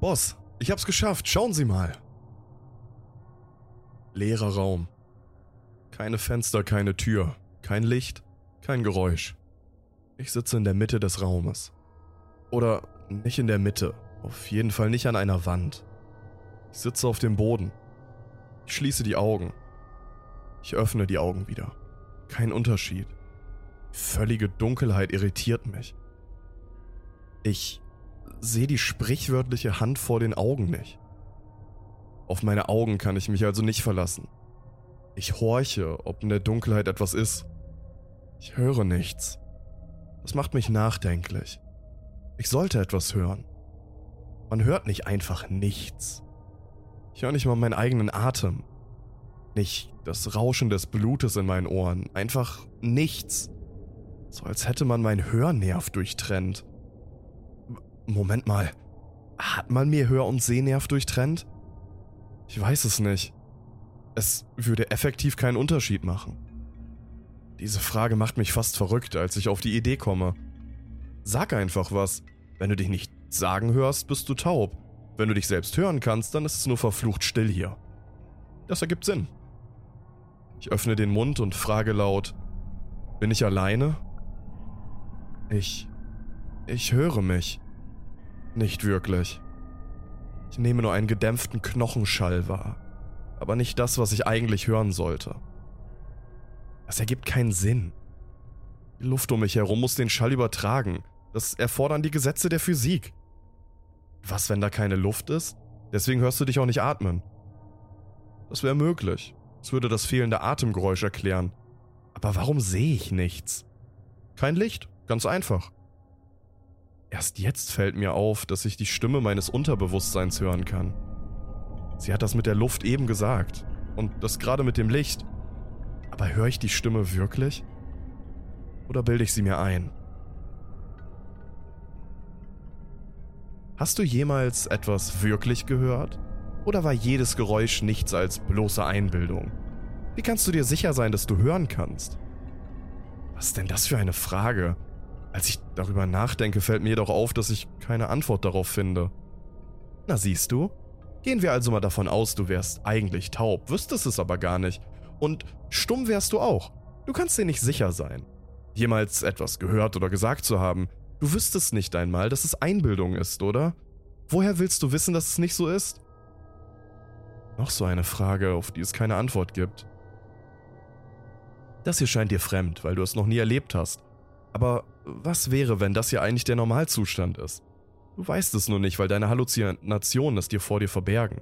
Boss, ich hab's geschafft, schauen Sie mal. Leerer Raum. Keine Fenster, keine Tür, kein Licht, kein Geräusch. Ich sitze in der Mitte des Raumes. Oder nicht in der Mitte, auf jeden Fall nicht an einer Wand. Ich sitze auf dem Boden. Ich schließe die Augen. Ich öffne die Augen wieder. Kein Unterschied. Völlige Dunkelheit irritiert mich. Ich sehe die sprichwörtliche Hand vor den Augen nicht. Auf meine Augen kann ich mich also nicht verlassen. Ich horche, ob in der Dunkelheit etwas ist. Ich höre nichts. Das macht mich nachdenklich. Ich sollte etwas hören. Man hört nicht einfach nichts. Ich höre nicht mal meinen eigenen Atem. Nicht das Rauschen des Blutes in meinen Ohren. Einfach nichts. So als hätte man meinen Hörnerv durchtrennt. Moment mal. Hat man mir Hör- und Sehnerv durchtrennt? Ich weiß es nicht. Es würde effektiv keinen Unterschied machen. Diese Frage macht mich fast verrückt, als ich auf die Idee komme. Sag einfach was. Wenn du dich nicht sagen hörst, bist du taub. Wenn du dich selbst hören kannst, dann ist es nur verflucht still hier. Das ergibt Sinn. Ich öffne den Mund und frage laut, bin ich alleine? Ich... Ich höre mich. Nicht wirklich. Ich nehme nur einen gedämpften Knochenschall wahr, aber nicht das, was ich eigentlich hören sollte. Das ergibt keinen Sinn. Die Luft um mich herum muss den Schall übertragen. Das erfordern die Gesetze der Physik. Was, wenn da keine Luft ist? Deswegen hörst du dich auch nicht atmen. Das wäre möglich. Es würde das fehlende Atemgeräusch erklären. Aber warum sehe ich nichts? Kein Licht, ganz einfach. Erst jetzt fällt mir auf, dass ich die Stimme meines Unterbewusstseins hören kann. Sie hat das mit der Luft eben gesagt. Und das gerade mit dem Licht. Aber höre ich die Stimme wirklich? Oder bilde ich sie mir ein? Hast du jemals etwas wirklich gehört? Oder war jedes Geräusch nichts als bloße Einbildung? Wie kannst du dir sicher sein, dass du hören kannst? Was ist denn das für eine Frage? Als ich darüber nachdenke, fällt mir jedoch auf, dass ich keine Antwort darauf finde. Na siehst du? Gehen wir also mal davon aus, du wärst eigentlich taub, wüsstest es aber gar nicht. Und stumm wärst du auch. Du kannst dir nicht sicher sein. Jemals etwas gehört oder gesagt zu haben, du wüsstest nicht einmal, dass es Einbildung ist, oder? Woher willst du wissen, dass es nicht so ist? Noch so eine Frage, auf die es keine Antwort gibt. Das hier scheint dir fremd, weil du es noch nie erlebt hast. Aber was wäre, wenn das hier eigentlich der Normalzustand ist? Du weißt es nur nicht, weil deine Halluzinationen es dir vor dir verbergen.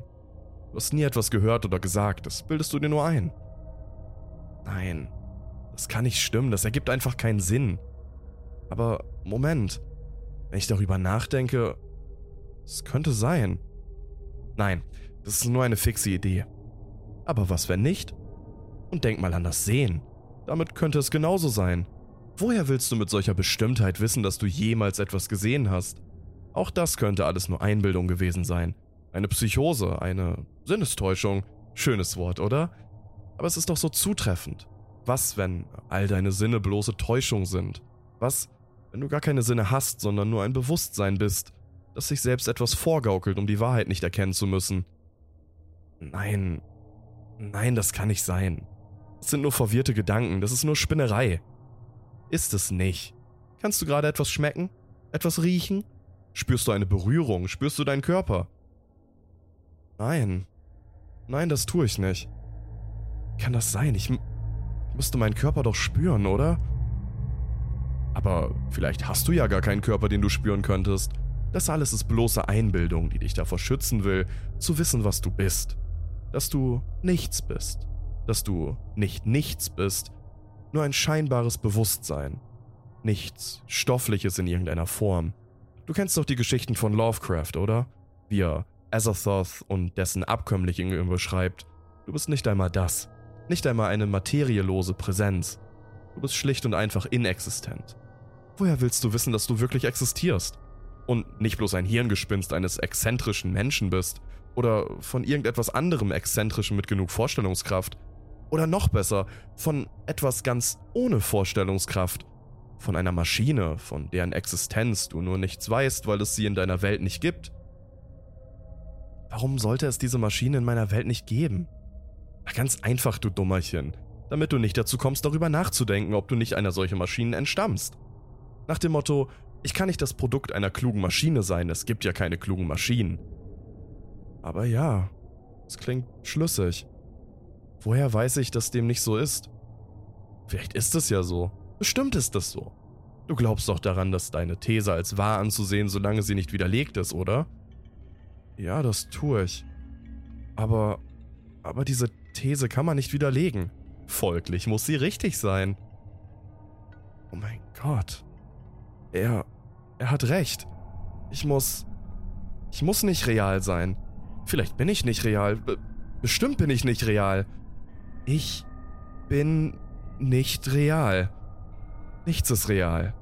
Du hast nie etwas gehört oder gesagt, das bildest du dir nur ein. Nein, das kann nicht stimmen, das ergibt einfach keinen Sinn. Aber Moment, wenn ich darüber nachdenke, es könnte sein. Nein, das ist nur eine fixe Idee. Aber was, wenn nicht? Und denk mal an das Sehen. Damit könnte es genauso sein. Woher willst du mit solcher Bestimmtheit wissen, dass du jemals etwas gesehen hast? Auch das könnte alles nur Einbildung gewesen sein. Eine Psychose, eine Sinnestäuschung. Schönes Wort, oder? Aber es ist doch so zutreffend. Was, wenn all deine Sinne bloße Täuschung sind? Was, wenn du gar keine Sinne hast, sondern nur ein Bewusstsein bist, das sich selbst etwas vorgaukelt, um die Wahrheit nicht erkennen zu müssen? Nein, nein, das kann nicht sein. Das sind nur verwirrte Gedanken, das ist nur Spinnerei. Ist es nicht. Kannst du gerade etwas schmecken? Etwas riechen? Spürst du eine Berührung? Spürst du deinen Körper? Nein. Nein, das tue ich nicht. Kann das sein? Ich müsste meinen Körper doch spüren, oder? Aber vielleicht hast du ja gar keinen Körper, den du spüren könntest. Das alles ist bloße Einbildung, die dich davor schützen will, zu wissen, was du bist. Dass du nichts bist. Dass du nicht nichts bist, nur ein scheinbares Bewusstsein. Nichts Stoffliches in irgendeiner Form. Du kennst doch die Geschichten von Lovecraft, oder? Wie er Azathoth und dessen Abkömmlinge beschreibt. Du bist nicht einmal das. Nicht einmal eine materielose Präsenz. Du bist schlicht und einfach inexistent. Woher willst du wissen, dass du wirklich existierst? Und nicht bloß ein Hirngespinst eines exzentrischen Menschen bist oder von irgendetwas anderem exzentrischen mit genug Vorstellungskraft, oder noch besser, von etwas ganz ohne Vorstellungskraft. Von einer Maschine, von deren Existenz du nur nichts weißt, weil es sie in deiner Welt nicht gibt. Warum sollte es diese Maschine in meiner Welt nicht geben? Na, ganz einfach, du Dummerchen. Damit du nicht dazu kommst, darüber nachzudenken, ob du nicht einer solchen Maschinen entstammst. Nach dem Motto, ich kann nicht das Produkt einer klugen Maschine sein, es gibt ja keine klugen Maschinen. Aber ja, es klingt schlüssig. Woher weiß ich, dass dem nicht so ist? Vielleicht ist es ja so. Bestimmt ist es so. Du glaubst doch daran, dass deine These als wahr anzusehen, solange sie nicht widerlegt ist, oder? Ja, das tue ich. Aber. Aber diese These kann man nicht widerlegen. Folglich muss sie richtig sein. Oh mein Gott. Er. Er hat recht. Ich muss. Ich muss nicht real sein. Vielleicht bin ich nicht real. Be bestimmt bin ich nicht real. Ich bin nicht real. Nichts ist real.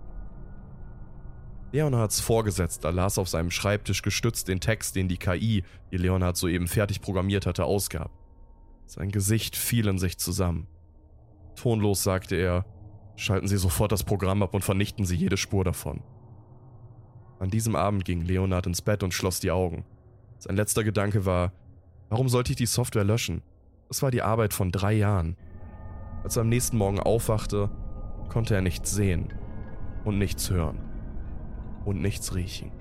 Leonhards Vorgesetzter las auf seinem Schreibtisch gestützt den Text, den die KI, die Leonhard soeben fertig programmiert hatte, ausgab. Sein Gesicht fiel in sich zusammen. Tonlos sagte er, schalten Sie sofort das Programm ab und vernichten Sie jede Spur davon. An diesem Abend ging Leonard ins Bett und schloss die Augen. Sein letzter Gedanke war, warum sollte ich die Software löschen? Das war die Arbeit von drei Jahren. Als er am nächsten Morgen aufwachte, konnte er nichts sehen und nichts hören und nichts riechen.